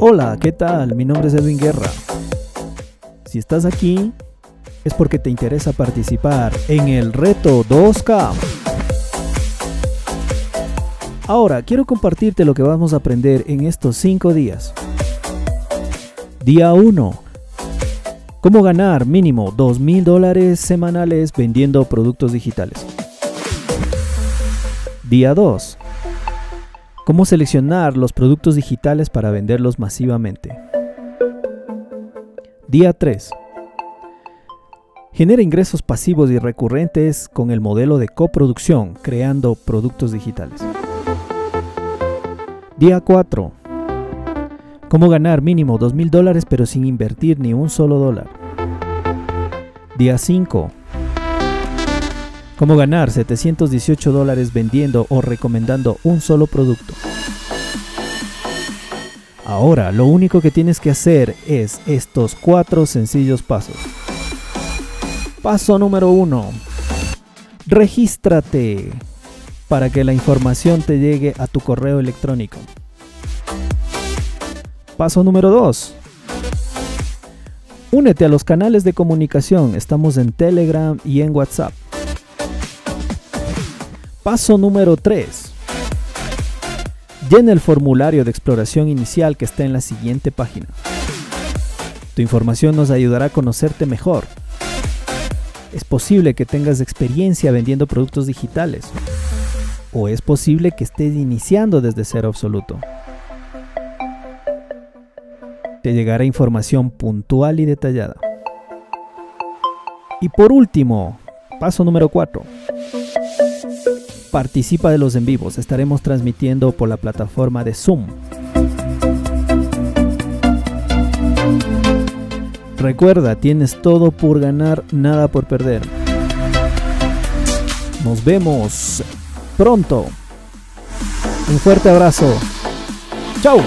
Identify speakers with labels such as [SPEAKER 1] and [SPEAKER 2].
[SPEAKER 1] Hola, ¿qué tal? Mi nombre es Edwin Guerra. Si estás aquí, es porque te interesa participar en el reto 2K. Ahora, quiero compartirte lo que vamos a aprender en estos 5 días. Día 1. Cómo ganar mínimo 2 mil dólares semanales vendiendo productos digitales. Día 2. Cómo seleccionar los productos digitales para venderlos masivamente. Día 3. Genera ingresos pasivos y recurrentes con el modelo de coproducción, creando productos digitales. Día 4. Cómo ganar mínimo 2 mil dólares pero sin invertir ni un solo dólar. Día 5. Cómo ganar 718 dólares vendiendo o recomendando un solo producto. Ahora, lo único que tienes que hacer es estos cuatro sencillos pasos. Paso número 1. Regístrate para que la información te llegue a tu correo electrónico. Paso número 2. Únete a los canales de comunicación, estamos en Telegram y en WhatsApp. Paso número 3. Llena el formulario de exploración inicial que está en la siguiente página. Tu información nos ayudará a conocerte mejor. Es posible que tengas experiencia vendiendo productos digitales o es posible que estés iniciando desde cero absoluto. Te llegará información puntual y detallada. Y por último, paso número 4. Participa de los en vivos. Estaremos transmitiendo por la plataforma de Zoom. Recuerda, tienes todo por ganar, nada por perder. Nos vemos pronto. Un fuerte abrazo. Chao.